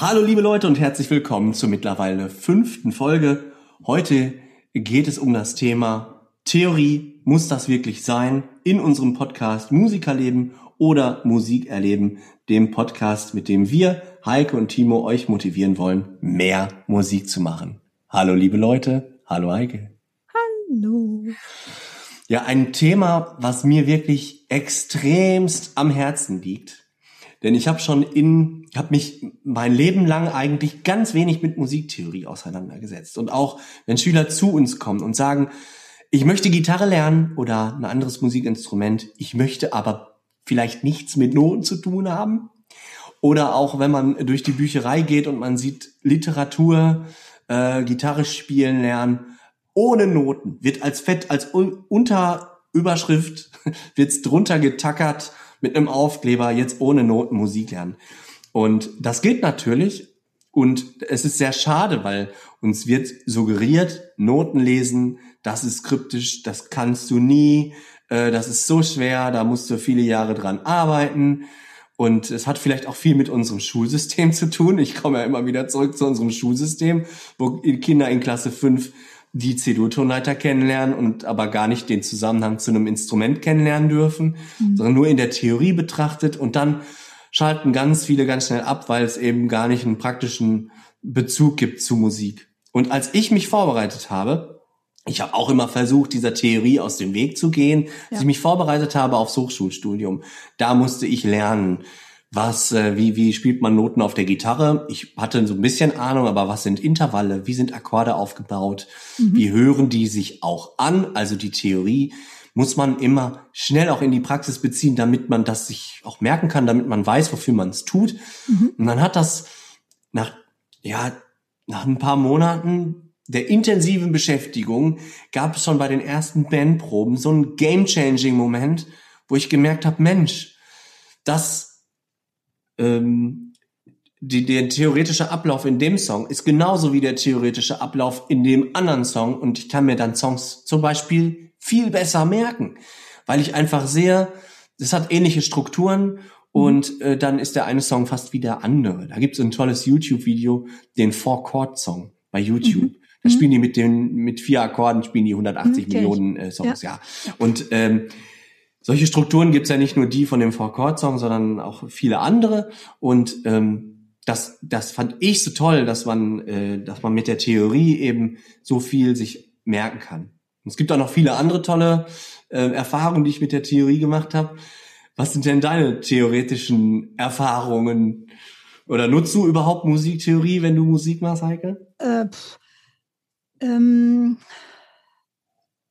Hallo liebe Leute und herzlich willkommen zur mittlerweile fünften Folge. Heute geht es um das Thema Theorie, muss das wirklich sein? In unserem Podcast Musikerleben oder Musik erleben, dem Podcast, mit dem wir, Heike und Timo, euch motivieren wollen, mehr Musik zu machen. Hallo liebe Leute, hallo Heike. Hallo. Ja, ein Thema, was mir wirklich extremst am Herzen liegt denn ich habe schon in, habe mich mein Leben lang eigentlich ganz wenig mit Musiktheorie auseinandergesetzt. Und auch wenn Schüler zu uns kommen und sagen, ich möchte Gitarre lernen oder ein anderes Musikinstrument, ich möchte aber vielleicht nichts mit Noten zu tun haben. Oder auch wenn man durch die Bücherei geht und man sieht Literatur, äh, Gitarre spielen lernen, ohne Noten, wird als Fett, als Unterüberschrift, wird's drunter getackert, mit einem Aufkleber jetzt ohne Noten Musik lernen. Und das geht natürlich. Und es ist sehr schade, weil uns wird suggeriert, Noten lesen, das ist kryptisch, das kannst du nie, äh, das ist so schwer, da musst du viele Jahre dran arbeiten. Und es hat vielleicht auch viel mit unserem Schulsystem zu tun. Ich komme ja immer wieder zurück zu unserem Schulsystem, wo Kinder in Klasse 5 die C-Dur-Tonleiter kennenlernen und aber gar nicht den Zusammenhang zu einem Instrument kennenlernen dürfen, mhm. sondern nur in der Theorie betrachtet und dann schalten ganz viele ganz schnell ab, weil es eben gar nicht einen praktischen Bezug gibt zu Musik. Und als ich mich vorbereitet habe, ich habe auch immer versucht, dieser Theorie aus dem Weg zu gehen, ja. als ich mich vorbereitet habe aufs Hochschulstudium, da musste ich lernen, was, äh, wie, wie spielt man Noten auf der Gitarre? Ich hatte so ein bisschen Ahnung, aber was sind Intervalle? Wie sind Akkorde aufgebaut? Mhm. Wie hören die sich auch an? Also die Theorie muss man immer schnell auch in die Praxis beziehen, damit man das sich auch merken kann, damit man weiß, wofür man es tut. Mhm. Und dann hat das nach, ja, nach ein paar Monaten der intensiven Beschäftigung gab es schon bei den ersten Bandproben so einen game-changing Moment, wo ich gemerkt habe, Mensch, das ähm, die, der theoretische Ablauf in dem Song ist genauso wie der theoretische Ablauf in dem anderen Song und ich kann mir dann Songs zum Beispiel viel besser merken, weil ich einfach sehe, es hat ähnliche Strukturen und äh, dann ist der eine Song fast wie der andere. Da gibt es ein tolles YouTube-Video, den Four-Chord-Song bei YouTube. Mhm. Da mhm. spielen die mit den mit vier Akkorden spielen die 180 mhm, Millionen äh, Songs, ja. ja. Und ähm, solche Strukturen gibt's ja nicht nur die von dem Four-Chord-Song, sondern auch viele andere. Und ähm, das, das fand ich so toll, dass man, äh, dass man mit der Theorie eben so viel sich merken kann. Und es gibt auch noch viele andere tolle äh, Erfahrungen, die ich mit der Theorie gemacht habe. Was sind denn deine theoretischen Erfahrungen? Oder nutzt du überhaupt Musiktheorie, wenn du Musik machst, Heike? Äh, pff, ähm,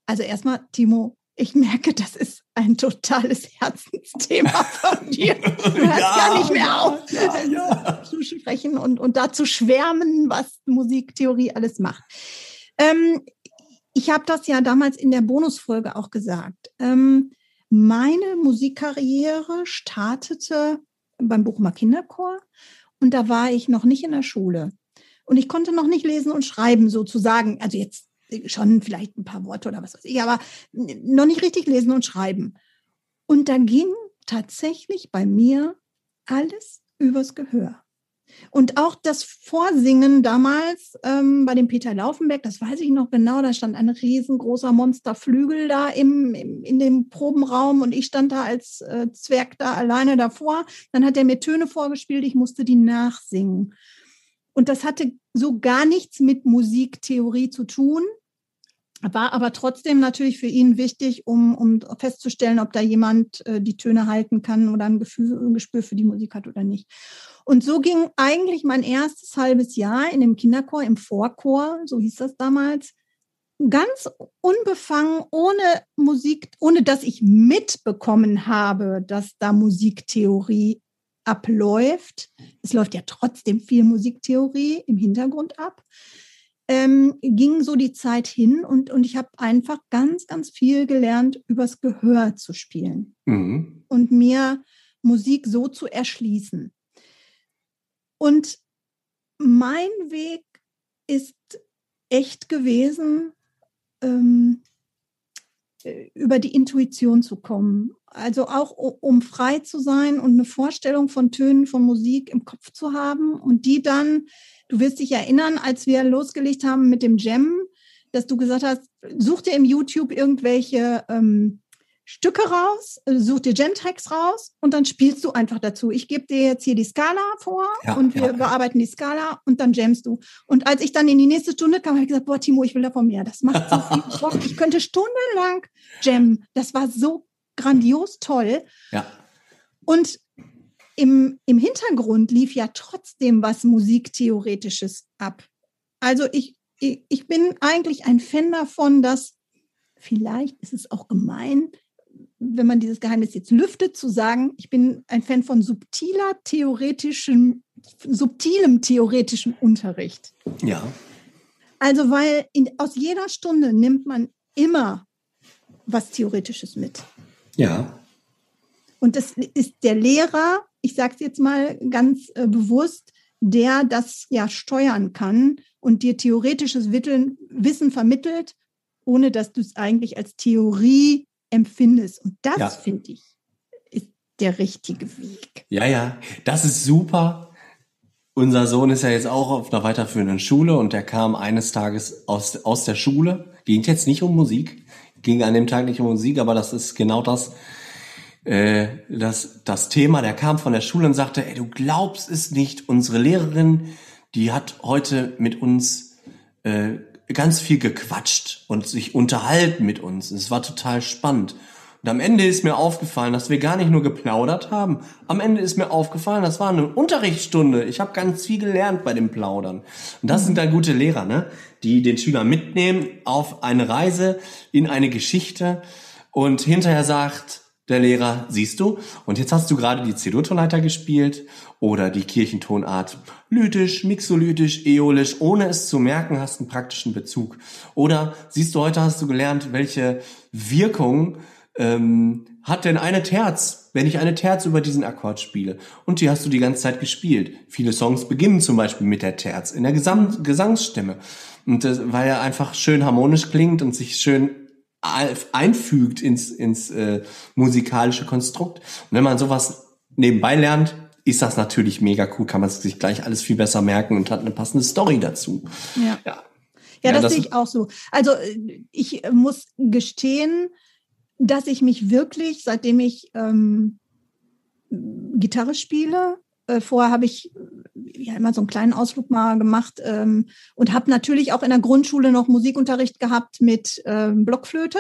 also erstmal, Timo, ich merke, das ist ein totales Herzensthema von dir. Du hörst ja, gar nicht mehr auf, ja, ja. zu sprechen und, und da zu schwärmen, was Musiktheorie alles macht. Ähm, ich habe das ja damals in der Bonusfolge auch gesagt. Ähm, meine Musikkarriere startete beim Bochumer Kinderchor und da war ich noch nicht in der Schule. Und ich konnte noch nicht lesen und schreiben sozusagen. Also jetzt schon vielleicht ein paar Worte oder was weiß ich, aber noch nicht richtig lesen und schreiben. Und da ging tatsächlich bei mir alles übers Gehör. Und auch das Vorsingen damals ähm, bei dem Peter Laufenberg, das weiß ich noch genau, da stand ein riesengroßer Monsterflügel da im, im, in dem Probenraum und ich stand da als äh, Zwerg da alleine davor. Dann hat er mir Töne vorgespielt, ich musste die nachsingen. Und das hatte so gar nichts mit Musiktheorie zu tun, war aber trotzdem natürlich für ihn wichtig, um, um festzustellen, ob da jemand äh, die Töne halten kann oder ein, Gefühl, ein Gespür für die Musik hat oder nicht. Und so ging eigentlich mein erstes halbes Jahr in dem Kinderchor, im Vorchor, so hieß das damals, ganz unbefangen, ohne Musik, ohne dass ich mitbekommen habe, dass da Musiktheorie abläuft, es läuft ja trotzdem viel Musiktheorie im Hintergrund ab, ähm, ging so die Zeit hin und, und ich habe einfach ganz, ganz viel gelernt, übers Gehör zu spielen mhm. und mir Musik so zu erschließen. Und mein Weg ist echt gewesen, ähm, äh, über die Intuition zu kommen. Also auch um frei zu sein und eine Vorstellung von Tönen von Musik im Kopf zu haben und die dann, du wirst dich erinnern, als wir losgelegt haben mit dem Jam, dass du gesagt hast, such dir im YouTube irgendwelche ähm, Stücke raus, äh, such dir Gentracks raus und dann spielst du einfach dazu. Ich gebe dir jetzt hier die Skala vor ja, und wir ja. bearbeiten die Skala und dann jammst du. Und als ich dann in die nächste Stunde kam, habe ich gesagt, boah, Timo, ich will davon mehr. Das macht so viel Bock. Ich könnte stundenlang jammen. Das war so grandios toll. Ja. Und im, im Hintergrund lief ja trotzdem was Musiktheoretisches ab. Also ich, ich, ich bin eigentlich ein Fan davon, dass vielleicht ist es auch gemein, wenn man dieses Geheimnis jetzt lüftet, zu sagen, ich bin ein Fan von subtiler theoretischem, subtilem theoretischem Unterricht. Ja. Also, weil in, aus jeder Stunde nimmt man immer was Theoretisches mit. Ja. Und das ist der Lehrer, ich sage es jetzt mal ganz äh, bewusst, der das ja steuern kann und dir theoretisches Wissen vermittelt, ohne dass du es eigentlich als Theorie empfindest. Und das ja. finde ich ist der richtige Weg. Ja, ja, das ist super. Unser Sohn ist ja jetzt auch auf einer weiterführenden Schule und der kam eines Tages aus, aus der Schule. Ging jetzt nicht um Musik, ging an dem Tag nicht um Musik, aber das ist genau das, äh, das, das Thema. Der kam von der Schule und sagte, ey, du glaubst es nicht, unsere Lehrerin, die hat heute mit uns äh, ganz viel gequatscht und sich unterhalten mit uns. Es war total spannend. Und am Ende ist mir aufgefallen, dass wir gar nicht nur geplaudert haben. Am Ende ist mir aufgefallen, das war eine Unterrichtsstunde. Ich habe ganz viel gelernt bei dem Plaudern. Und das sind dann gute Lehrer, ne? die den Schüler mitnehmen auf eine Reise in eine Geschichte und hinterher sagt, der Lehrer, siehst du, und jetzt hast du gerade die C-Dur-Tonleiter gespielt oder die Kirchentonart lytisch, mixolytisch, äolisch, ohne es zu merken, hast einen praktischen Bezug. Oder siehst du, heute hast du gelernt, welche Wirkung ähm, hat denn eine Terz, wenn ich eine Terz über diesen Akkord spiele? Und die hast du die ganze Zeit gespielt. Viele Songs beginnen zum Beispiel mit der Terz in der Gesam Gesangsstimme. Und das, weil er einfach schön harmonisch klingt und sich schön einfügt ins, ins äh, musikalische Konstrukt. Und wenn man sowas nebenbei lernt, ist das natürlich mega cool, kann man sich gleich alles viel besser merken und hat eine passende Story dazu. Ja, ja. ja das, das sehe ich auch so. Also ich muss gestehen, dass ich mich wirklich, seitdem ich ähm, Gitarre spiele, äh, vorher habe ich ja immer so einen kleinen Ausflug mal gemacht ähm, und habe natürlich auch in der Grundschule noch Musikunterricht gehabt mit ähm, Blockflöte.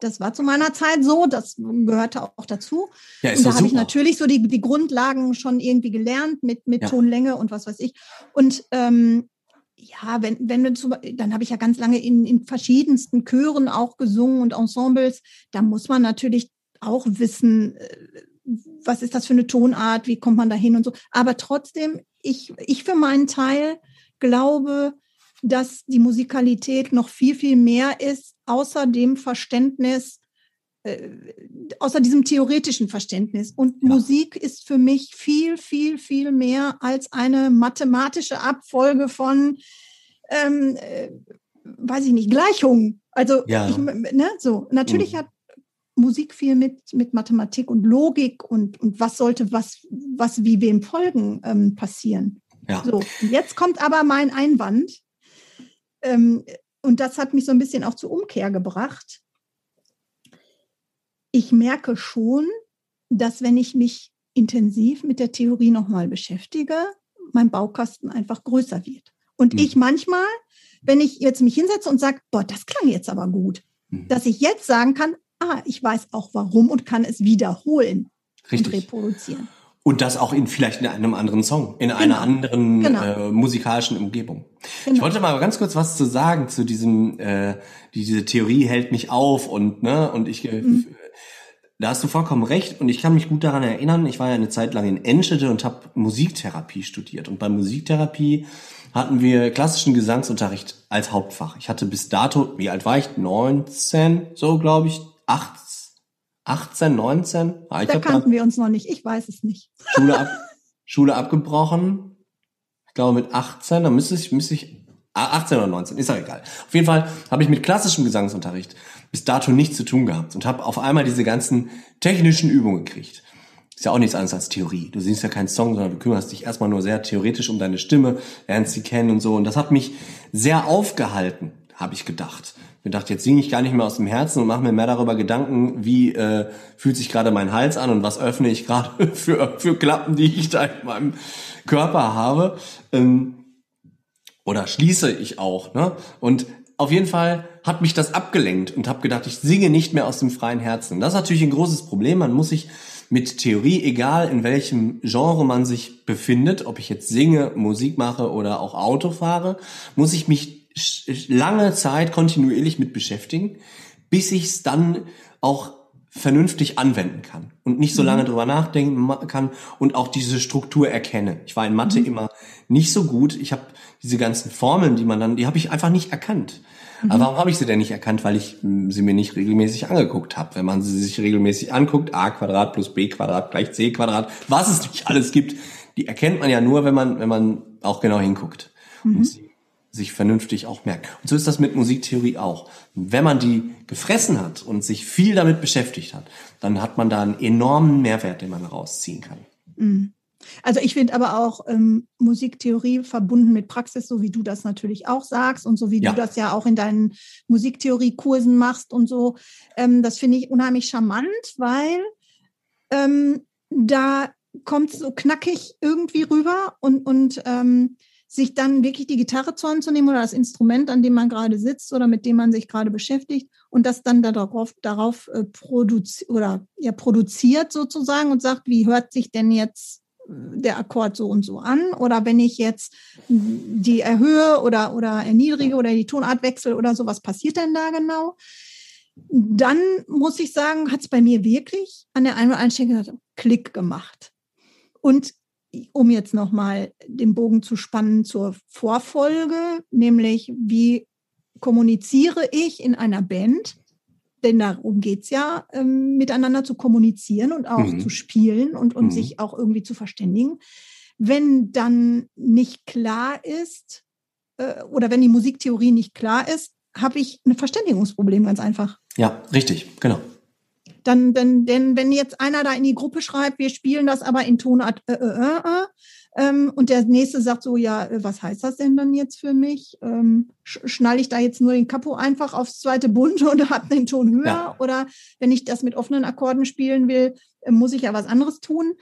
Das war zu meiner Zeit so, das gehörte auch dazu. Ja, ist und da habe ich natürlich so die, die Grundlagen schon irgendwie gelernt mit, mit ja. Tonlänge und was weiß ich. Und ähm, ja, wenn, wenn wir zu, dann habe ich ja ganz lange in, in verschiedensten Chören auch gesungen und Ensembles. Da muss man natürlich auch wissen, äh, was ist das für eine Tonart, wie kommt man da hin und so. Aber trotzdem, ich, ich für meinen Teil glaube, dass die Musikalität noch viel, viel mehr ist, außer dem Verständnis, äh, außer diesem theoretischen Verständnis. Und ja. Musik ist für mich viel, viel, viel mehr als eine mathematische Abfolge von, ähm, äh, weiß ich nicht, Gleichungen. Also, ja. ich, ne, so. Natürlich mhm. hat Musik viel mit, mit Mathematik und Logik und, und was sollte was, was wie wem folgen ähm, passieren. Ja. So, jetzt kommt aber mein Einwand. Ähm, und das hat mich so ein bisschen auch zur Umkehr gebracht. Ich merke schon, dass wenn ich mich intensiv mit der Theorie nochmal beschäftige, mein Baukasten einfach größer wird. Und mhm. ich manchmal, wenn ich jetzt mich hinsetze und sage, boah, das klang jetzt aber gut, mhm. dass ich jetzt sagen kann, ah, ich weiß auch warum und kann es wiederholen Richtig. und reproduzieren. Und das auch in vielleicht in einem anderen Song, in genau. einer anderen genau. äh, musikalischen Umgebung. Genau. Ich wollte mal ganz kurz was zu sagen zu diesem, äh, diese Theorie hält mich auf und ne und ich. Äh, mhm. da hast du vollkommen recht und ich kann mich gut daran erinnern, ich war ja eine Zeit lang in Enschede und habe Musiktherapie studiert. Und bei Musiktherapie hatten wir klassischen Gesangsunterricht als Hauptfach. Ich hatte bis dato, wie alt war ich? 19, so glaube ich, 18, 18 19? Ah, da kannten wir uns noch nicht, ich weiß es nicht. Schule, ab, Schule abgebrochen, ich glaube mit 18, da müsste ich, müsste ich 18 oder 19, ist auch egal. Auf jeden Fall habe ich mit klassischem Gesangsunterricht bis dato nichts zu tun gehabt und habe auf einmal diese ganzen technischen Übungen gekriegt. Ist ja auch nichts anderes als Theorie. Du singst ja keinen Song, sondern du kümmerst dich erstmal nur sehr theoretisch um deine Stimme, lernst sie kennen und so. Und das hat mich sehr aufgehalten, habe ich gedacht. Ich gedacht, jetzt singe ich gar nicht mehr aus dem Herzen und mache mir mehr darüber Gedanken, wie äh, fühlt sich gerade mein Hals an und was öffne ich gerade für, für Klappen, die ich da in meinem Körper habe. Ähm, oder schließe ich auch. Ne? Und auf jeden Fall hat mich das abgelenkt und habe gedacht, ich singe nicht mehr aus dem freien Herzen. Das ist natürlich ein großes Problem. Man muss sich mit Theorie, egal in welchem Genre man sich befindet, ob ich jetzt singe, Musik mache oder auch Auto fahre, muss ich mich lange Zeit kontinuierlich mit beschäftigen, bis ich es dann auch vernünftig anwenden kann und nicht so lange mhm. drüber nachdenken kann und auch diese Struktur erkenne. Ich war in Mathe mhm. immer nicht so gut. Ich habe diese ganzen Formeln, die man dann, die habe ich einfach nicht erkannt. Mhm. Aber warum habe ich sie denn nicht erkannt? Weil ich hm, sie mir nicht regelmäßig angeguckt habe. Wenn man sie sich regelmäßig anguckt, a Quadrat plus b Quadrat gleich c Quadrat, was es nicht alles gibt, die erkennt man ja nur, wenn man, wenn man auch genau hinguckt. Mhm. Und sie sich vernünftig auch merkt. Und so ist das mit Musiktheorie auch. Wenn man die gefressen hat und sich viel damit beschäftigt hat, dann hat man da einen enormen Mehrwert, den man rausziehen kann. Mhm. Also ich finde aber auch ähm, Musiktheorie verbunden mit Praxis, so wie du das natürlich auch sagst und so wie ja. du das ja auch in deinen Musiktheoriekursen machst und so, ähm, das finde ich unheimlich charmant, weil ähm, da kommt es so knackig irgendwie rüber und, und ähm, sich dann wirklich die Gitarre zu Hand zu nehmen oder das Instrument, an dem man gerade sitzt oder mit dem man sich gerade beschäftigt und das dann darauf, darauf äh, produziert oder ja, produziert sozusagen und sagt, wie hört sich denn jetzt äh, der Akkord so und so an oder wenn ich jetzt die erhöhe oder, oder erniedrige oder die Tonart wechsle oder so, was passiert denn da genau? Dann muss ich sagen, hat es bei mir wirklich an der einen oder anderen Stelle Klick gemacht. Und um jetzt nochmal den Bogen zu spannen zur Vorfolge, nämlich wie kommuniziere ich in einer Band? Denn darum geht es ja, ähm, miteinander zu kommunizieren und auch mhm. zu spielen und, und mhm. sich auch irgendwie zu verständigen. Wenn dann nicht klar ist, äh, oder wenn die Musiktheorie nicht klar ist, habe ich ein Verständigungsproblem ganz einfach. Ja, richtig, genau. Dann, denn, denn wenn jetzt einer da in die Gruppe schreibt, wir spielen das aber in Tonart äh, äh, äh, äh ähm, und der nächste sagt so, ja, äh, was heißt das denn dann jetzt für mich? Ähm, schnall ich da jetzt nur den Kapo einfach aufs zweite Bund und habe den Ton höher? Ja. Oder wenn ich das mit offenen Akkorden spielen will, äh, muss ich ja was anderes tun?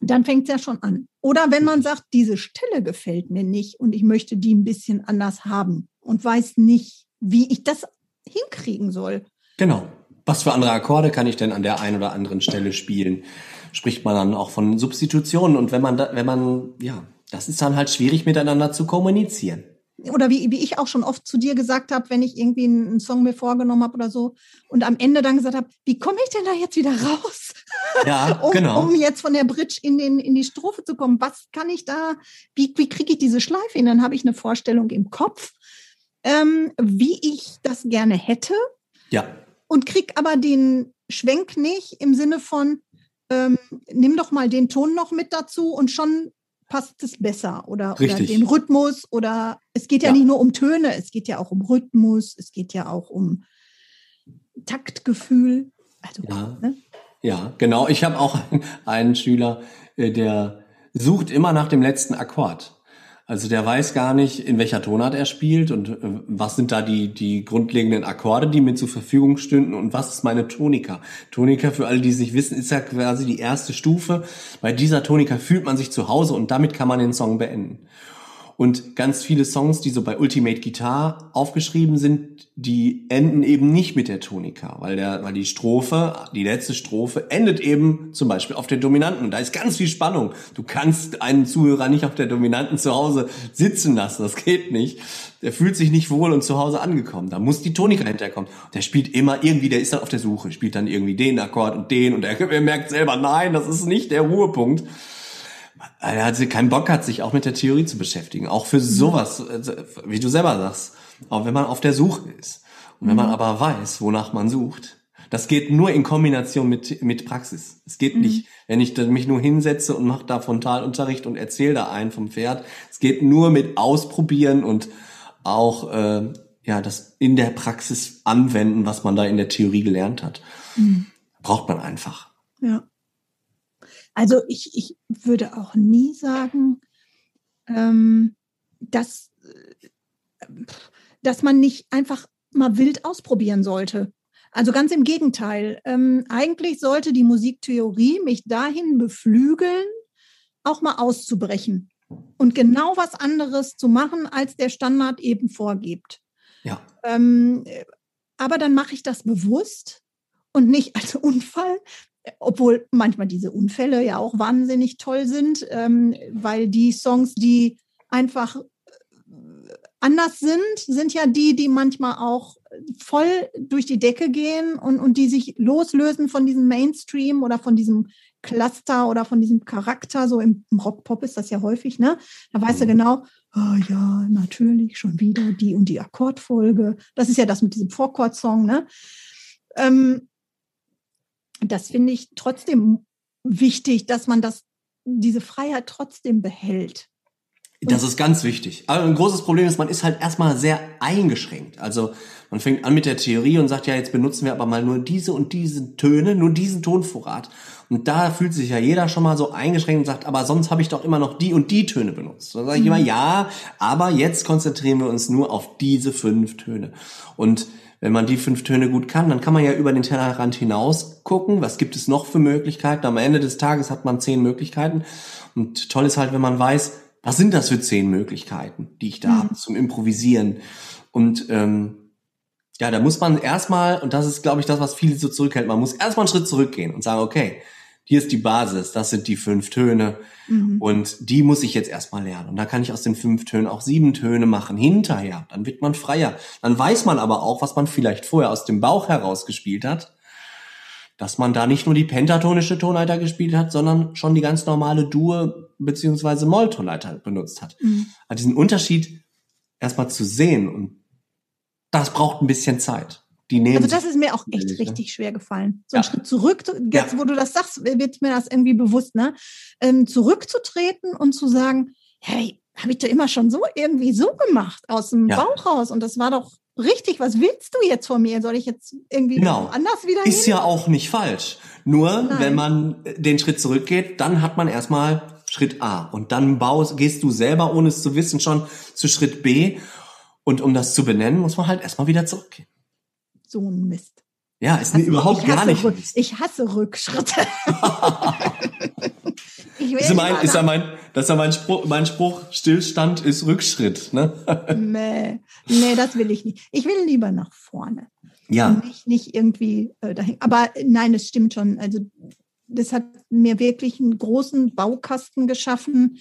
Dann fängt es ja schon an. Oder wenn man sagt, diese Stelle gefällt mir nicht und ich möchte die ein bisschen anders haben und weiß nicht, wie ich das hinkriegen soll. Genau was für andere Akkorde kann ich denn an der einen oder anderen Stelle spielen? Spricht man dann auch von Substitutionen und wenn man da, wenn man, ja, das ist dann halt schwierig miteinander zu kommunizieren. Oder wie, wie ich auch schon oft zu dir gesagt habe, wenn ich irgendwie einen Song mir vorgenommen habe oder so und am Ende dann gesagt habe, wie komme ich denn da jetzt wieder raus? Ja, um, genau. Um jetzt von der Bridge in, den, in die Strophe zu kommen. Was kann ich da, wie, wie kriege ich diese Schleife hin? Dann habe ich eine Vorstellung im Kopf, ähm, wie ich das gerne hätte. Ja und krieg aber den Schwenk nicht im Sinne von, ähm, nimm doch mal den Ton noch mit dazu und schon passt es besser oder, oder den Rhythmus oder es geht ja, ja, nicht nur um Töne, es geht ja auch um Rhythmus, es geht ja auch um Taktgefühl. Also, ja, ne? ja genau. Ich habe auch einen Schüler, äh, der sucht immer nach dem letzten Akkord. Also der weiß gar nicht, in welcher Tonart er spielt und äh, was sind da die, die grundlegenden Akkorde, die mir zur Verfügung stünden und was ist meine Tonika. Tonika, für alle, die es nicht wissen, ist ja quasi die erste Stufe. Bei dieser Tonika fühlt man sich zu Hause und damit kann man den Song beenden. Und ganz viele Songs, die so bei Ultimate Guitar aufgeschrieben sind, die enden eben nicht mit der Tonika, weil der, weil die Strophe, die letzte Strophe endet eben zum Beispiel auf der Dominanten. Und da ist ganz viel Spannung. Du kannst einen Zuhörer nicht auf der Dominanten zu Hause sitzen lassen. Das geht nicht. Der fühlt sich nicht wohl und zu Hause angekommen. Da muss die Tonika hinterkommen. Der spielt immer irgendwie, der ist dann auf der Suche, spielt dann irgendwie den Akkord und den und er, er merkt selber, nein, das ist nicht der Ruhepunkt er hat keinen Bock hat, sich auch mit der Theorie zu beschäftigen. Auch für sowas, also, wie du selber sagst, auch wenn man auf der Suche ist. Und wenn man mhm. aber weiß, wonach man sucht, das geht nur in Kombination mit, mit Praxis. Es geht mhm. nicht, wenn ich mich nur hinsetze und mache da Frontalunterricht und erzähle da einen vom Pferd. Es geht nur mit Ausprobieren und auch äh, ja das in der Praxis anwenden, was man da in der Theorie gelernt hat. Mhm. Braucht man einfach. Ja. Also ich, ich würde auch nie sagen, ähm, dass, äh, dass man nicht einfach mal wild ausprobieren sollte. Also ganz im Gegenteil. Ähm, eigentlich sollte die Musiktheorie mich dahin beflügeln, auch mal auszubrechen und genau was anderes zu machen, als der Standard eben vorgibt. Ja. Ähm, aber dann mache ich das bewusst und nicht als Unfall, obwohl manchmal diese Unfälle ja auch wahnsinnig toll sind, ähm, weil die Songs, die einfach äh, anders sind, sind ja die, die manchmal auch voll durch die Decke gehen und, und die sich loslösen von diesem Mainstream oder von diesem Cluster oder von diesem Charakter. So im, im Rock-Pop ist das ja häufig, ne? Da weißt du mhm. genau, oh ja, natürlich schon wieder die und die Akkordfolge. Das ist ja das mit diesem Vorchord-Song, ne? Ähm, das finde ich trotzdem wichtig, dass man das, diese Freiheit trotzdem behält. Das ist ganz wichtig. Aber ein großes Problem ist, man ist halt erstmal sehr eingeschränkt. Also man fängt an mit der Theorie und sagt, ja, jetzt benutzen wir aber mal nur diese und diese Töne, nur diesen Tonvorrat. Und da fühlt sich ja jeder schon mal so eingeschränkt und sagt, aber sonst habe ich doch immer noch die und die Töne benutzt. Da sage ich mhm. immer, ja, aber jetzt konzentrieren wir uns nur auf diese fünf Töne. Und wenn man die fünf Töne gut kann, dann kann man ja über den Tellerrand hinaus gucken, was gibt es noch für Möglichkeiten. Am Ende des Tages hat man zehn Möglichkeiten. Und toll ist halt, wenn man weiß, was sind das für zehn Möglichkeiten, die ich da mhm. habe zum Improvisieren. Und ähm, ja, da muss man erstmal, und das ist, glaube ich, das, was viele so zurückhält, man muss erstmal einen Schritt zurückgehen und sagen, okay, hier ist die Basis, das sind die fünf Töne mhm. und die muss ich jetzt erstmal lernen. Und da kann ich aus den fünf Tönen auch sieben Töne machen hinterher. Dann wird man freier. Dann weiß man aber auch, was man vielleicht vorher aus dem Bauch heraus gespielt hat, dass man da nicht nur die pentatonische Tonleiter gespielt hat, sondern schon die ganz normale Dur beziehungsweise Molltonleiter benutzt hat. Mhm. Also diesen Unterschied erstmal zu sehen und das braucht ein bisschen Zeit. Die nehmen also das ist mir auch echt ne? richtig schwer gefallen. So ja. einen Schritt zurück, jetzt ja. wo du das sagst, wird mir das irgendwie bewusst, ne? Ähm, zurückzutreten und zu sagen, hey, habe ich doch immer schon so irgendwie so gemacht aus dem ja. Bauch raus und das war doch richtig. Was willst du jetzt von mir? Soll ich jetzt irgendwie genau. anders wieder Ist hin? ja auch nicht falsch. Nur Nein. wenn man den Schritt zurückgeht, dann hat man erstmal Schritt A und dann baust, gehst du selber, ohne es zu wissen, schon zu Schritt B. Und um das zu benennen, muss man halt erstmal wieder zurückgehen so ein Mist. Ja, ist also überhaupt gar nicht. Ich hasse Rückschritte. ist, mein, ist ja mein, das ist ja mein Spruch, mein Spruch, Stillstand ist Rückschritt, ne? nee, nee, das will ich nicht. Ich will lieber nach vorne. Ja. Und nicht, nicht irgendwie äh, dahin. Aber nein, es stimmt schon. Also das hat mir wirklich einen großen Baukasten geschaffen,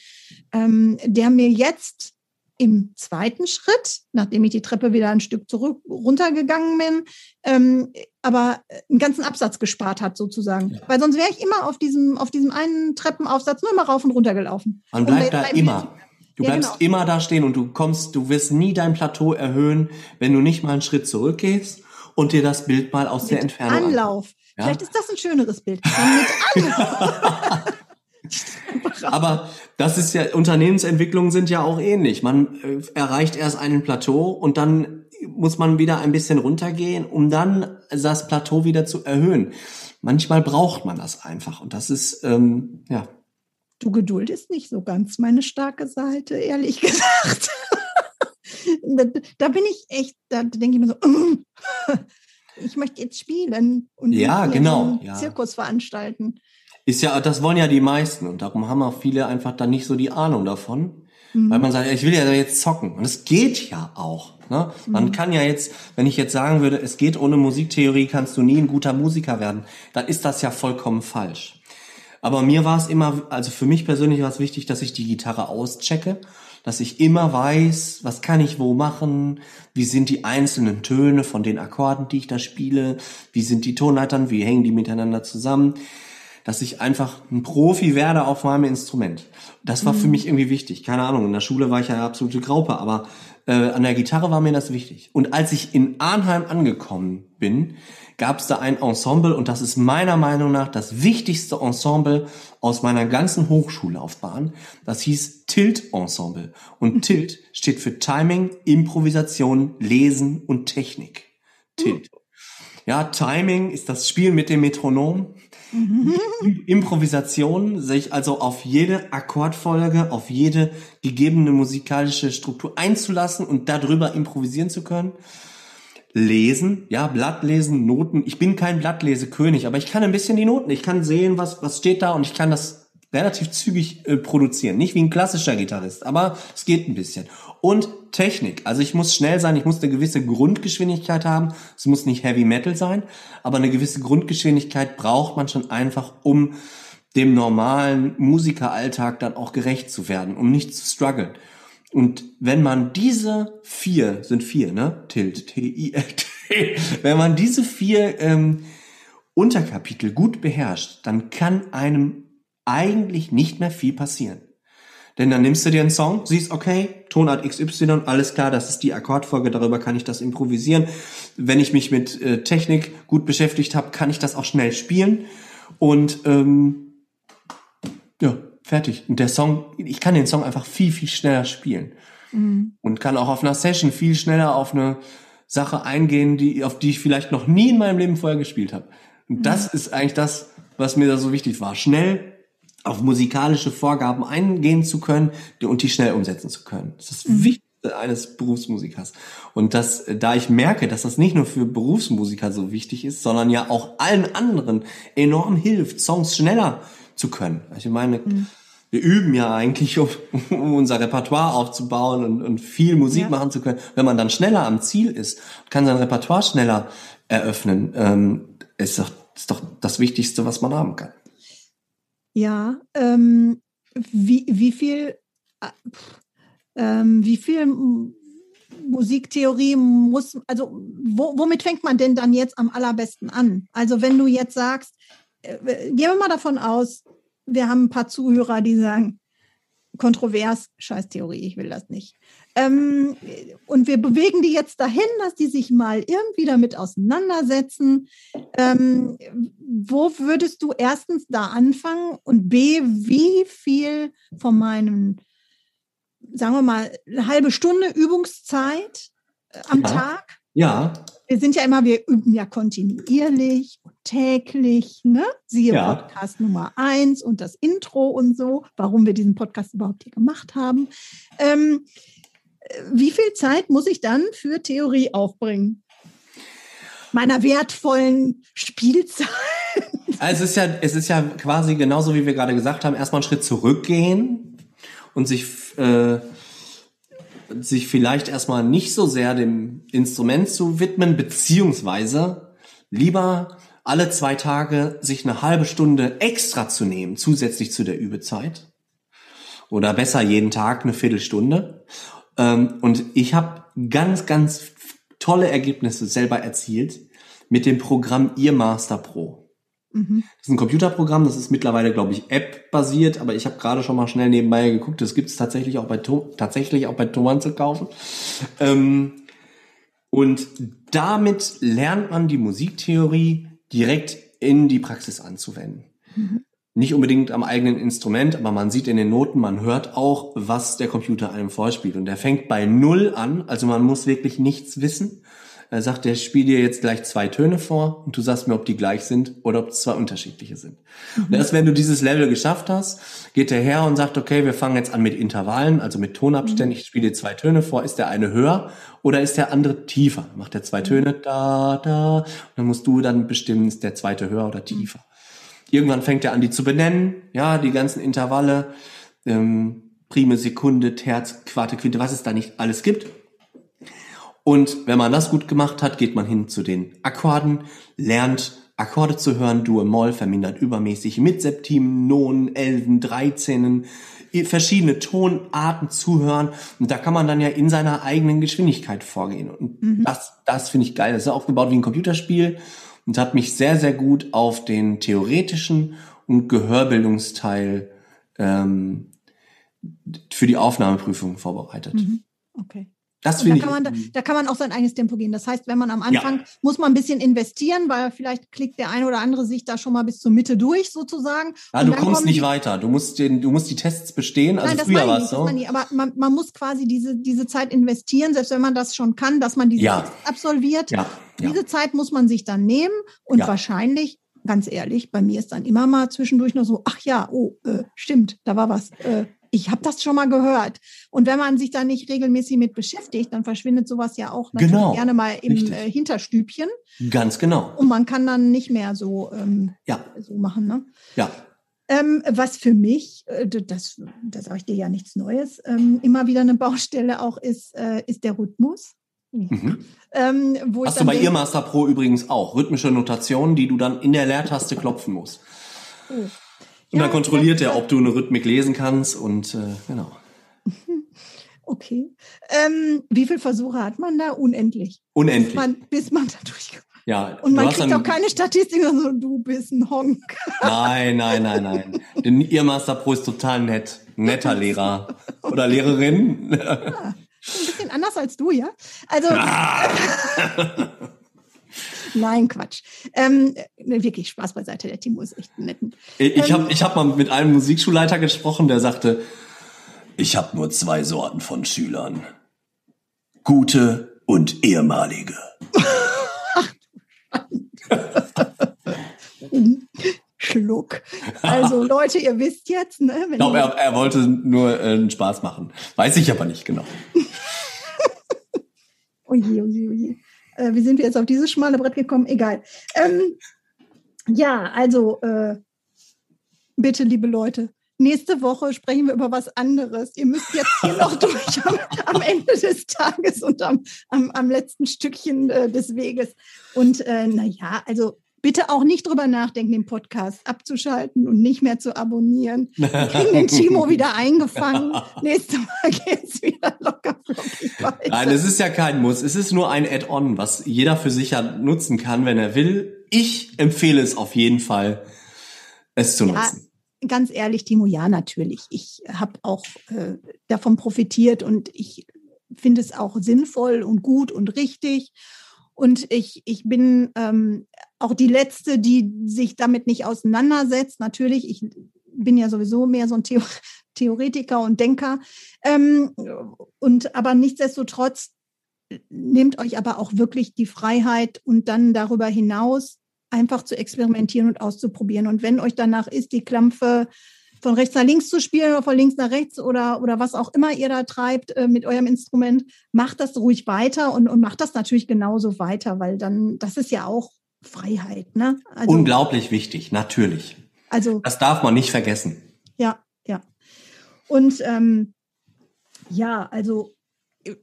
ähm, der mir jetzt im zweiten Schritt, nachdem ich die Treppe wieder ein Stück zurück runtergegangen bin, ähm, aber einen ganzen Absatz gespart hat sozusagen. Ja. Weil sonst wäre ich immer auf diesem, auf diesem einen Treppenaufsatz nur mal rauf und runter gelaufen. Man bleibt da immer. Du ja, bleibst genau. immer da stehen und du kommst, du wirst nie dein Plateau erhöhen, wenn du nicht mal einen Schritt zurückgehst und dir das Bild mal aus mit der Entfernung Anlauf. Ja? Vielleicht ist das ein schöneres Bild. Dann mit Anlauf. Aber das ist ja, Unternehmensentwicklungen sind ja auch ähnlich. Man äh, erreicht erst einen Plateau und dann muss man wieder ein bisschen runtergehen, um dann das Plateau wieder zu erhöhen. Manchmal braucht man das einfach und das ist, ähm, ja. Du Geduld ist nicht so ganz meine starke Seite, ehrlich gesagt. da, da, bin ich echt, da denke ich mir so, ich möchte jetzt spielen und ja, genau, ja. Zirkus veranstalten. Ist ja, das wollen ja die meisten und darum haben auch viele einfach dann nicht so die Ahnung davon. Mhm. Weil man sagt, ich will ja jetzt zocken. Und es geht ja auch. Ne? Man mhm. kann ja jetzt, wenn ich jetzt sagen würde, es geht ohne Musiktheorie, kannst du nie ein guter Musiker werden, dann ist das ja vollkommen falsch. Aber mir war es immer, also für mich persönlich war es wichtig, dass ich die Gitarre auschecke, dass ich immer weiß, was kann ich wo machen, wie sind die einzelnen Töne von den Akkorden, die ich da spiele, wie sind die Tonleitern, wie hängen die miteinander zusammen, dass ich einfach ein Profi werde auf meinem Instrument. Das war mhm. für mich irgendwie wichtig. Keine Ahnung, in der Schule war ich ja eine absolute Graupe, aber äh, an der Gitarre war mir das wichtig. Und als ich in Arnheim angekommen bin, gab es da ein Ensemble und das ist meiner Meinung nach das wichtigste Ensemble aus meiner ganzen Hochschullaufbahn. Das hieß Tilt Ensemble. Und mhm. Tilt steht für Timing, Improvisation, Lesen und Technik. Tilt. Ja, Timing ist das Spiel mit dem Metronom. Mhm. Improvisation, sich also auf jede Akkordfolge, auf jede gegebene musikalische Struktur einzulassen und darüber improvisieren zu können. Lesen, ja, Blatt lesen, Noten. Ich bin kein Blattlesekönig, aber ich kann ein bisschen die Noten. Ich kann sehen, was, was steht da und ich kann das relativ zügig äh, produzieren. Nicht wie ein klassischer Gitarrist, aber es geht ein bisschen. Und Technik. Also ich muss schnell sein, ich muss eine gewisse Grundgeschwindigkeit haben. Es muss nicht Heavy Metal sein, aber eine gewisse Grundgeschwindigkeit braucht man schon einfach, um dem normalen Musikeralltag dann auch gerecht zu werden, um nicht zu strugglen. Und wenn man diese vier, sind vier, ne? Tilt, T-I-L-T, wenn man diese vier ähm, Unterkapitel gut beherrscht, dann kann einem eigentlich nicht mehr viel passieren. Denn dann nimmst du dir einen Song, siehst, okay, Tonart XY, alles klar, das ist die Akkordfolge, darüber kann ich das improvisieren. Wenn ich mich mit äh, Technik gut beschäftigt habe, kann ich das auch schnell spielen. Und ähm, ja, fertig. Und der Song, ich kann den Song einfach viel, viel schneller spielen. Mhm. Und kann auch auf einer Session viel schneller auf eine Sache eingehen, die, auf die ich vielleicht noch nie in meinem Leben vorher gespielt habe. Und mhm. das ist eigentlich das, was mir da so wichtig war. Schnell auf musikalische Vorgaben eingehen zu können und die schnell umsetzen zu können. Das ist das mhm. Wichtigste eines Berufsmusikers. Und das, da ich merke, dass das nicht nur für Berufsmusiker so wichtig ist, sondern ja auch allen anderen enorm hilft, Songs schneller zu können. Ich meine, mhm. wir üben ja eigentlich, um, um, unser Repertoire aufzubauen und, und viel Musik ja. machen zu können. Wenn man dann schneller am Ziel ist, kann sein Repertoire schneller eröffnen, ähm, ist doch, ist doch das Wichtigste, was man haben kann. Ja, ähm, wie, wie viel, äh, wie viel Musiktheorie muss, also wo, womit fängt man denn dann jetzt am allerbesten an? Also wenn du jetzt sagst, äh, gehen wir mal davon aus, wir haben ein paar Zuhörer, die sagen, kontrovers, scheiß Theorie, ich will das nicht. Ähm, und wir bewegen die jetzt dahin, dass die sich mal irgendwie damit auseinandersetzen. Ähm, wo würdest du erstens da anfangen und B, wie viel von meinem, sagen wir mal, eine halbe Stunde Übungszeit äh, am ja. Tag? Ja. Wir sind ja immer, wir üben ja kontinuierlich und täglich, ne? Siehe ja. Podcast Nummer eins und das Intro und so, warum wir diesen Podcast überhaupt hier gemacht haben. Ähm, wie viel Zeit muss ich dann für Theorie aufbringen? Meiner wertvollen Spielzeit. Also es ist ja, es ist ja quasi genauso, wie wir gerade gesagt haben, erstmal einen Schritt zurückgehen und sich, äh, sich vielleicht erstmal nicht so sehr dem Instrument zu widmen, beziehungsweise lieber alle zwei Tage sich eine halbe Stunde extra zu nehmen, zusätzlich zu der Übezeit. Oder besser jeden Tag eine Viertelstunde ähm, und ich habe ganz, ganz tolle Ergebnisse selber erzielt mit dem Programm earmaster Pro. Mhm. Das ist ein Computerprogramm, das ist mittlerweile, glaube ich, App-basiert, aber ich habe gerade schon mal schnell nebenbei geguckt, das gibt es tatsächlich auch bei tatsächlich auch bei Thomann zu kaufen. Ähm, und damit lernt man die Musiktheorie direkt in die Praxis anzuwenden. Mhm nicht unbedingt am eigenen Instrument, aber man sieht in den Noten, man hört auch, was der Computer einem vorspielt. Und der fängt bei Null an, also man muss wirklich nichts wissen. Er sagt, der spielt dir jetzt gleich zwei Töne vor und du sagst mir, ob die gleich sind oder ob es zwei unterschiedliche sind. Mhm. Und erst wenn du dieses Level geschafft hast, geht der her und sagt, okay, wir fangen jetzt an mit Intervallen, also mit Tonabständen. Mhm. Ich spiele dir zwei Töne vor. Ist der eine höher oder ist der andere tiefer? Macht der zwei mhm. Töne da, da. Und dann musst du dann bestimmen, ist der zweite höher oder tiefer. Irgendwann fängt er an, die zu benennen, ja, die ganzen Intervalle. Ähm, Prime, Sekunde, Terz, Quarte, Quinte, was es da nicht alles gibt. Und wenn man das gut gemacht hat, geht man hin zu den Akkorden, lernt Akkorde zu hören, Dur, Moll, vermindert übermäßig, mit Septimen, Nonen, Elfen, Dreizehnen, verschiedene Tonarten zuhören. Und da kann man dann ja in seiner eigenen Geschwindigkeit vorgehen. Und mhm. das, das finde ich geil. Das ist aufgebaut wie ein Computerspiel und hat mich sehr, sehr gut auf den theoretischen und Gehörbildungsteil ähm, für die Aufnahmeprüfung vorbereitet. Mhm. Okay. Das da, kann man, da, da, kann man auch sein eigenes Tempo gehen. Das heißt, wenn man am Anfang ja. muss man ein bisschen investieren, weil vielleicht klickt der eine oder andere sich da schon mal bis zur Mitte durch sozusagen. Ja, du kommst nicht weiter. Du musst den, du musst die Tests bestehen. Also Nein, früher war es so. Nie, aber man, man muss quasi diese, diese Zeit investieren, selbst wenn man das schon kann, dass man diese ja. Tests absolviert. Ja. Diese Zeit muss man sich dann nehmen und wahrscheinlich ganz ehrlich, bei mir ist dann immer mal zwischendurch noch so, ach ja, oh, äh, stimmt, da war was. Äh, ich habe das schon mal gehört. Und wenn man sich da nicht regelmäßig mit beschäftigt, dann verschwindet sowas ja auch genau, gerne mal im äh, Hinterstübchen. Ganz genau. Und man kann dann nicht mehr so, ähm, ja. so machen. Ne? Ja. Ähm, was für mich, äh, das, da sage ich dir ja nichts Neues, ähm, immer wieder eine Baustelle auch ist, äh, ist der Rhythmus. Mhm. Ähm, Hast du bei Earmaster Pro übrigens auch rhythmische Notationen, die du dann in der Leertaste klopfen musst. Oh. Und ja, dann kontrolliert er, ob du eine Rhythmik lesen kannst und äh, genau. Okay. Ähm, wie viele Versuche hat man da? Unendlich. Unendlich. Bis man, bis man da durchkommt. Ja, und man kriegt auch keine Statistik, so du bist ein Honk. Nein, nein, nein, nein. Denn ihr Master Pro ist total nett. Netter Lehrer. Oder Lehrerin. Ja, ein bisschen anders als du, ja? Also. Ah. Nein, Quatsch. Ähm, ne, wirklich Spaß beiseite. Der Timo ist echt nett. Ich ähm, habe ich hab mal mit einem Musikschulleiter gesprochen, der sagte, ich habe nur zwei Sorten von Schülern. Gute und ehemalige. Schluck. Also Leute, ihr wisst jetzt, ne? ich glaube, er, er, wollte nur äh, einen Spaß machen. Weiß ich aber nicht genau. oje, oje, oje. Äh, wie sind wir jetzt auf dieses schmale Brett gekommen? Egal. Ähm, ja, also äh, bitte, liebe Leute, nächste Woche sprechen wir über was anderes. Ihr müsst jetzt hier noch durch am, am, Ende des Tages und am, am, am letzten Stückchen äh, des Weges. Und äh, naja, also bitte auch nicht drüber nachdenken, den Podcast abzuschalten und nicht mehr zu abonnieren. Wir kriegen den Timo wieder eingefangen. Nächstes Mal geht's wieder locker weiter. Nein, es ist ja kein Muss. Es ist nur ein Add-on, was jeder für sich ja nutzen kann, wenn er will. Ich empfehle es auf jeden Fall, es zu nutzen. Ja, ganz ehrlich, Timo, ja, natürlich. Ich habe auch äh, davon profitiert und ich finde es auch sinnvoll und gut und richtig. Und ich, ich bin ähm, auch die Letzte, die sich damit nicht auseinandersetzt. Natürlich, ich bin ja sowieso mehr so ein Theo Theoretiker und Denker. Ähm, und aber nichtsdestotrotz nehmt euch aber auch wirklich die Freiheit und dann darüber hinaus einfach zu experimentieren und auszuprobieren. Und wenn euch danach ist, die Klampfe von rechts nach links zu spielen oder von links nach rechts oder, oder was auch immer ihr da treibt äh, mit eurem Instrument, macht das ruhig weiter und, und macht das natürlich genauso weiter, weil dann, das ist ja auch Freiheit. Ne? Also, Unglaublich wichtig, natürlich. Also, das darf man nicht vergessen. Ja, ja. Und ähm, ja, also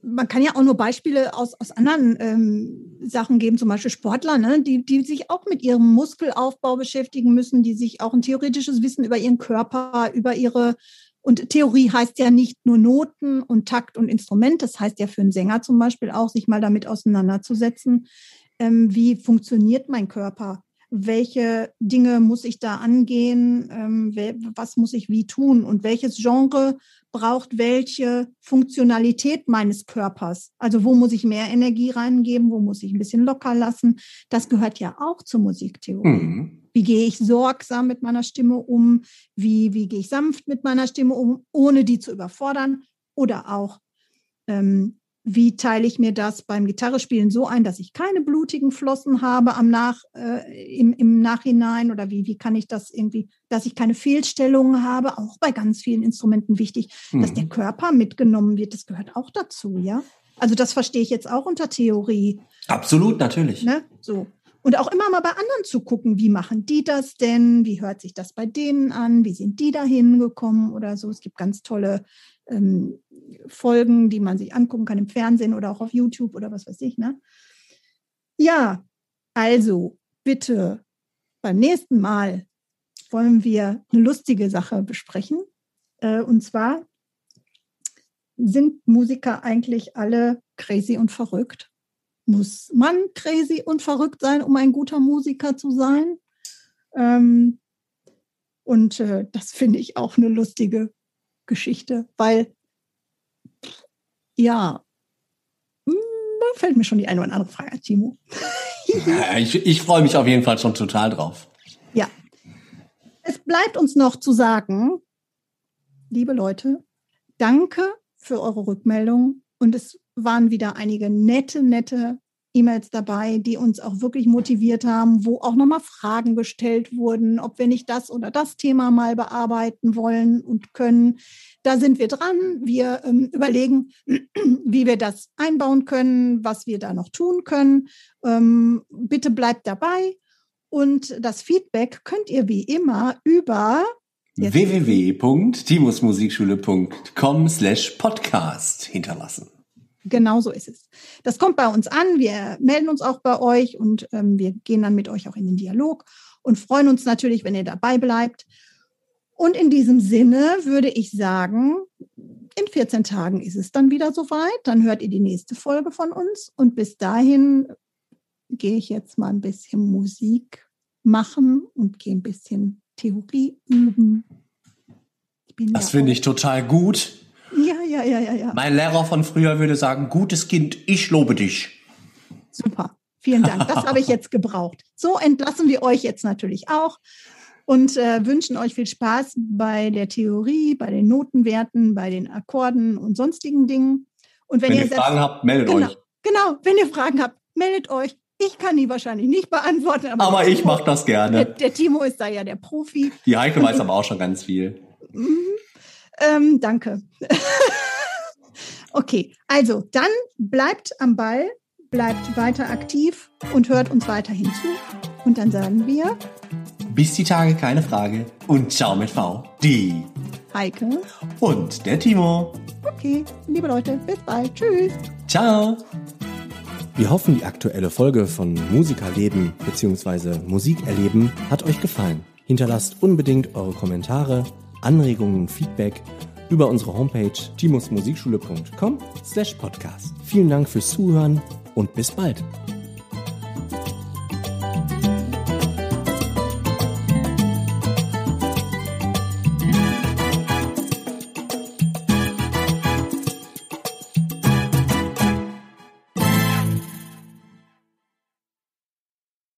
man kann ja auch nur Beispiele aus, aus anderen ähm, Sachen geben, zum Beispiel Sportler, ne, die, die sich auch mit ihrem Muskelaufbau beschäftigen müssen, die sich auch ein theoretisches Wissen über ihren Körper, über ihre und Theorie heißt ja nicht nur Noten und Takt und Instrument, das heißt ja für einen Sänger zum Beispiel auch, sich mal damit auseinanderzusetzen, ähm, wie funktioniert mein Körper, welche Dinge muss ich da angehen, ähm, was muss ich wie tun und welches Genre braucht welche Funktionalität meines Körpers. Also wo muss ich mehr Energie reingeben, wo muss ich ein bisschen locker lassen. Das gehört ja auch zur Musiktheorie. Mhm. Wie gehe ich sorgsam mit meiner Stimme um? Wie, wie gehe ich sanft mit meiner Stimme um, ohne die zu überfordern? Oder auch, ähm, wie teile ich mir das beim Gitarrespielen so ein, dass ich keine blutigen Flossen habe am Nach, äh, im, im Nachhinein oder wie, wie kann ich das irgendwie, dass ich keine Fehlstellungen habe, auch bei ganz vielen Instrumenten wichtig, mhm. dass der Körper mitgenommen wird, das gehört auch dazu, ja. Also das verstehe ich jetzt auch unter Theorie. Absolut, natürlich. Ne? So. Und auch immer mal bei anderen zu gucken, wie machen die das denn? Wie hört sich das bei denen an? Wie sind die da hingekommen oder so? Es gibt ganz tolle ähm, Folgen, die man sich angucken kann im Fernsehen oder auch auf YouTube oder was weiß ich. Ne? Ja, also bitte beim nächsten Mal wollen wir eine lustige Sache besprechen. Äh, und zwar sind Musiker eigentlich alle crazy und verrückt? Muss man crazy und verrückt sein, um ein guter Musiker zu sein. Ähm, und äh, das finde ich auch eine lustige Geschichte, weil ja, hm, da fällt mir schon die eine oder andere Frage, Timo. ich, ich freue mich auf jeden Fall schon total drauf. Ja. Es bleibt uns noch zu sagen, liebe Leute, danke für eure Rückmeldung und es waren wieder einige nette, nette E-Mails dabei, die uns auch wirklich motiviert haben, wo auch nochmal Fragen gestellt wurden, ob wir nicht das oder das Thema mal bearbeiten wollen und können. Da sind wir dran. Wir ähm, überlegen, wie wir das einbauen können, was wir da noch tun können. Ähm, bitte bleibt dabei. Und das Feedback könnt ihr wie immer über www.timusmusikschule.com slash podcast hinterlassen. Genau so ist es. Das kommt bei uns an. Wir melden uns auch bei euch und ähm, wir gehen dann mit euch auch in den Dialog und freuen uns natürlich, wenn ihr dabei bleibt. Und in diesem Sinne würde ich sagen, in 14 Tagen ist es dann wieder soweit. Dann hört ihr die nächste Folge von uns. Und bis dahin gehe ich jetzt mal ein bisschen Musik machen und gehe ein bisschen Theorie üben. das finde ich total gut. Ja, ja, ja, ja, ja. Mein Lehrer von früher würde sagen, gutes Kind, ich lobe dich. Super. Vielen Dank. Das habe ich jetzt gebraucht. So entlassen wir euch jetzt natürlich auch und äh, wünschen euch viel Spaß bei der Theorie, bei den Notenwerten, bei den Akkorden und sonstigen Dingen. Und wenn, wenn ihr, ihr Fragen habt, meldet genau, euch. Genau, wenn ihr Fragen habt, meldet euch. Ich kann die wahrscheinlich nicht beantworten. Aber, aber ich mache das gerne. Der, der, Timo ist da ja der Profi. Die Heike weiß aber auch schon ganz viel. Mhm. Ähm, danke. okay, also dann bleibt am Ball, bleibt weiter aktiv und hört uns weiterhin zu. Und dann sagen wir. Bis die Tage, keine Frage. Und ciao mit V. Die Heike und der Timo. Okay, liebe Leute, bis bald. Tschüss. Ciao. Wir hoffen, die aktuelle Folge von Musikerleben bzw. Musikerleben hat euch gefallen. Hinterlasst unbedingt eure Kommentare Anregungen und Feedback über unsere Homepage timusmusikschule.com slash podcast. Vielen Dank fürs Zuhören und bis bald.